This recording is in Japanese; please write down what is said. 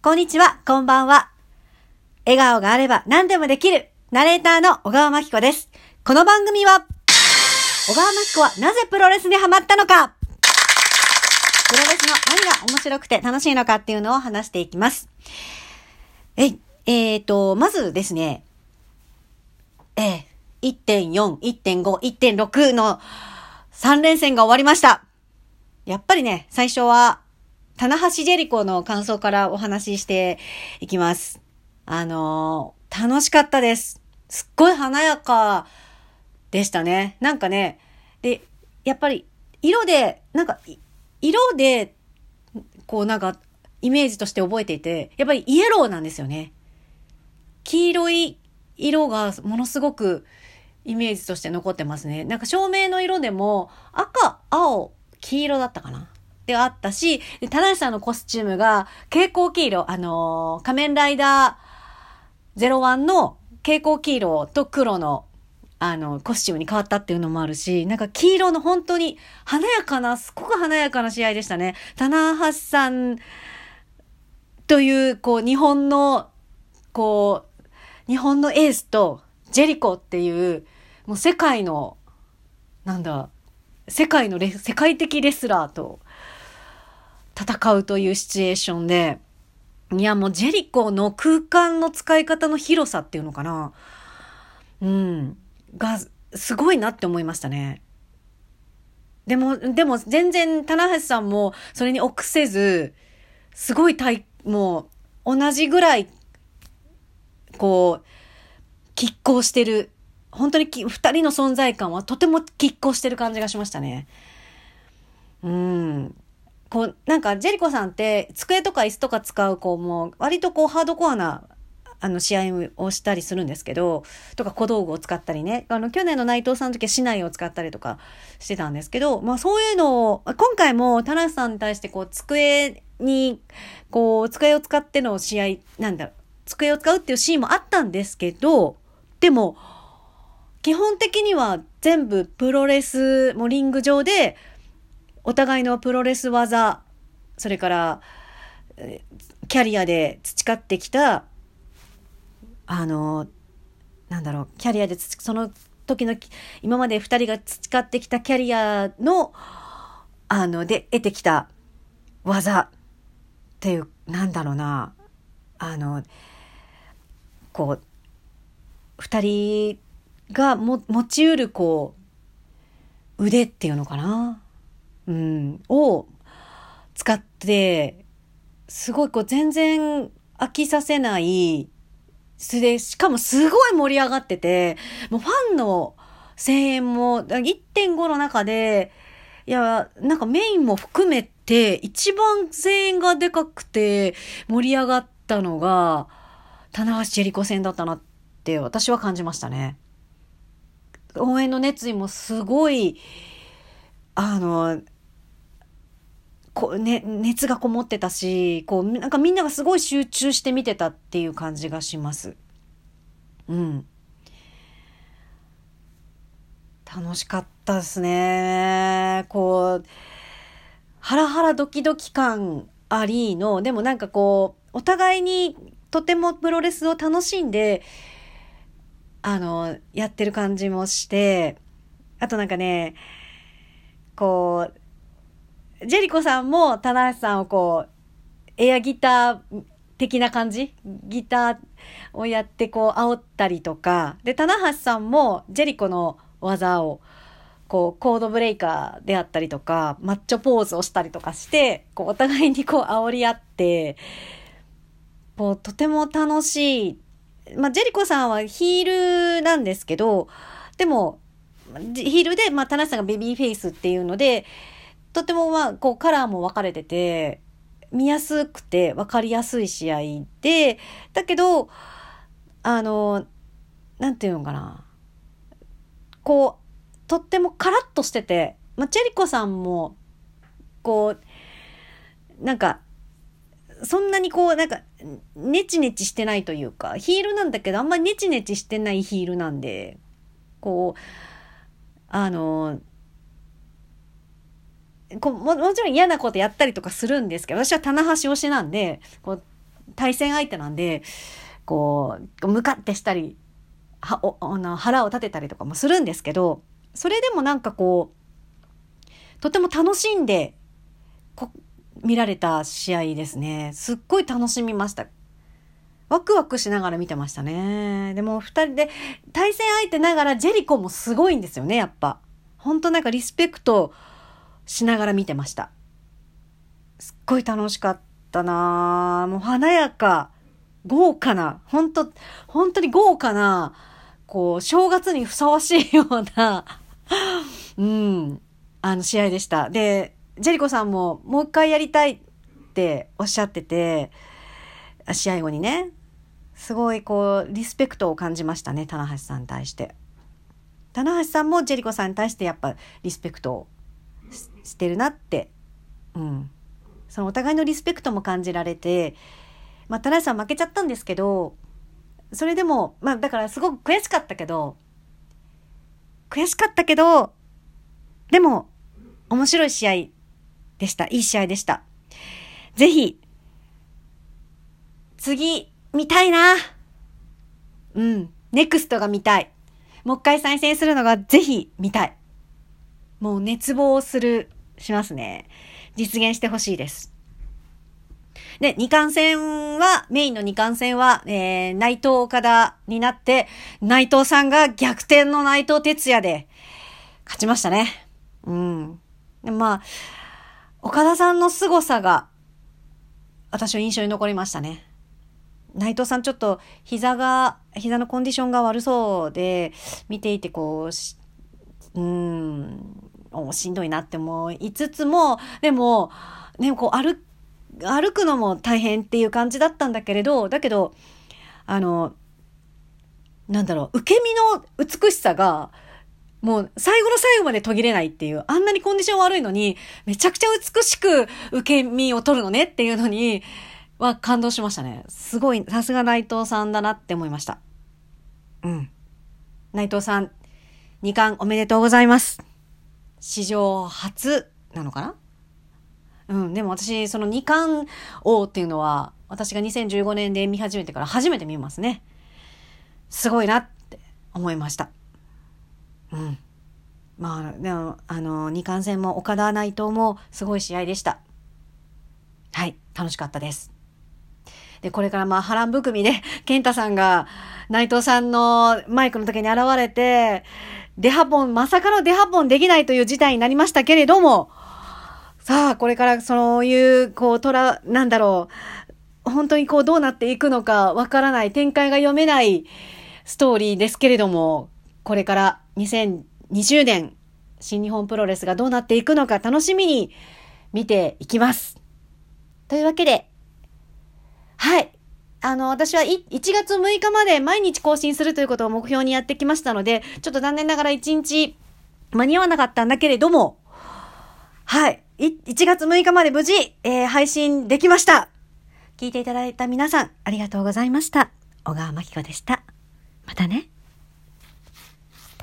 こんにちは、こんばんは。笑顔があれば何でもできる、ナレーターの小川真紀子です。この番組は、小川真紀子はなぜプロレスにハマったのかプロレスの何が面白くて楽しいのかっていうのを話していきます。えい、えーと、まずですね、えー、1.4、1.5、1.6の3連戦が終わりました。やっぱりね、最初は、棚橋ジェリコの感想からお話ししていきます。あのー楽しかったです。すっごい華やかでしたね。なんかね、で、やっぱり、色で、なんか、色で、こうなんか、イメージとして覚えていて、やっぱりイエローなんですよね。黄色い色がものすごくイメージとして残ってますね。なんか照明の色でも赤、青、黄色だったかなであったし、田中さんのコスチュームが蛍光黄色、あのー仮面ライダー01の蛍光黄色と黒のあの、コスチュームに変わったっていうのもあるし、なんか黄色の本当に華やかな、すごく華やかな試合でしたね。棚橋さんという、こう、日本の、こう、日本のエースとジェリコっていう、もう世界の、なんだ、世界のレ、世界的レスラーと戦うというシチュエーションで、いやもうジェリコの空間の使い方の広さっていうのかな。うん。が、すごいなって思いましたね。でも、でも全然、棚橋さんもそれに臆せず、すごい体、もう、同じぐらい、こう、拮抗してる。本当にき二人の存在感はとても拮抗してる感じがしましたね。うん。こう、なんか、ジェリコさんって、机とか椅子とか使う、こう、も、割とこう、ハードコアな、あの、試合をしたりするんですけど、とか小道具を使ったりね。あの、去年の内藤さんの時は市内を使ったりとかしてたんですけど、まあそういうのを、今回も田中さんに対してこう、机に、こう、机を使っての試合、なんだ、机を使うっていうシーンもあったんですけど、でも、基本的には全部プロレス、もリング上で、お互いのプロレス技、それから、キャリアで培ってきた、あの、なんだろう、キャリアでその時の、今まで二人が培ってきたキャリアの、あの、で、得てきた技っていう、なんだろうな、あの、こう、二人がも持ちうる、こう、腕っていうのかな。を使って、すごいこう全然飽きさせない、すで、しかもすごい盛り上がってて、もうファンの声援も1.5の中で、いや、なんかメインも含めて一番声援がでかくて盛り上がったのが、棚橋ジェリコ戦だったなって私は感じましたね。応援の熱意もすごい、あの、こうね、熱がこもってたし、こう、なんかみんながすごい集中して見てたっていう感じがします。うん。楽しかったですね。こう、ハラハラドキドキ感ありの、でもなんかこう、お互いにとてもプロレスを楽しんで、あの、やってる感じもして、あとなんかね、こう、ジェリコさんも棚橋さんをこう、エアギター的な感じ？ギターをやってこう煽ったりとか、で、棚橋さんもジェリコの技をこうコードブレイカーであったりとか、マッチョポーズをしたりとかして、こうお互いにこう煽り合って、こうとても楽しい。まあ、ジェリコさんはヒールなんですけど、でも、ヒールで、まあ、田中さんがベビーフェイスっていうので、とてもまあ、こう、カラーも分かれてて、見やすくて分かりやすい試合で、だけど、あの、なんていうのかな。こう、とってもカラッとしてて、まあ、チェリコさんも、こう、なんか、そんなにこう、なんか、ネチネチしてないというか、ヒールなんだけど、あんまりネチネチしてないヒールなんで、こう、あの、こももちろん嫌なことやったりとかするんですけど、私は棚橋推しなんで、こう、対戦相手なんで、こう、向かってしたり、はおあの腹を立てたりとかもするんですけど、それでもなんかこう、とても楽しんでこ見られた試合ですね。すっごい楽しみました。ワクワクしながら見てましたね。でも二人で対戦相手ながらジェリコもすごいんですよね、やっぱ。本当なんかリスペクトしながら見てました。すっごい楽しかったな。もう華やか、豪華な、本当本当に豪華な、こう、正月にふさわしいような。うん、あの試合でした。で、ジェリコさんももう一回やりたいっておっしゃってて、試合後にね、すごいこう、リスペクトを感じましたね、棚橋さんに対して。棚橋さんもジェリコさんに対してやっぱリスペクトをしてるなって、うん。そのお互いのリスペクトも感じられて、まあ、棚橋さん負けちゃったんですけど、それでも、まあ、だからすごく悔しかったけど、悔しかったけど、でも、面白い試合でした。いい試合でした。ぜひ、次、見たいな。うん。ネクストが見たい。もう一回再戦するのがぜひ見たい。もう熱望する、しますね。実現してほしいです。で、二冠戦は、メインの二冠戦は、えー、内藤岡田になって、内藤さんが逆転の内藤哲也で勝ちましたね。うん。でまあ、岡田さんの凄さが、私は印象に残りましたね。内藤さんちょっと膝が、膝のコンディションが悪そうで、見ていてこう、うん、しんどいなって思いつつも、でも、ね、こう歩、歩くのも大変っていう感じだったんだけれど、だけど、あの、なんだろう、受け身の美しさが、もう最後の最後まで途切れないっていう、あんなにコンディション悪いのに、めちゃくちゃ美しく受け身を取るのねっていうのに、は感動しましたね。すごい、さすが内藤さんだなって思いました。うん。内藤さん、2冠おめでとうございます。史上初なのかな？うん、でも私、その2冠王っていうのは、私が2015年で見始めてから初めて見ますね。すごいなって思いました。うん。まあ、でも、あの、二冠戦も岡田内藤もすごい試合でした。はい、楽しかったです。で、これからまあ波乱含みで、健太さんが内藤さんのマイクの時に現れて、デハポン、まさかのデハポンできないという事態になりましたけれども、さあ、これからそういう、こう、トラ、なんだろう、本当にこうどうなっていくのかわからない、展開が読めないストーリーですけれども、これから2020年、新日本プロレスがどうなっていくのか楽しみに見ていきます。というわけで、はい。あの、私は1月6日まで毎日更新するということを目標にやってきましたので、ちょっと残念ながら1日間に合わなかったんだけれども、はい。1月6日まで無事、えー、配信できました。聞いていただいた皆さん、ありがとうございました。小川真紀子でした。またね。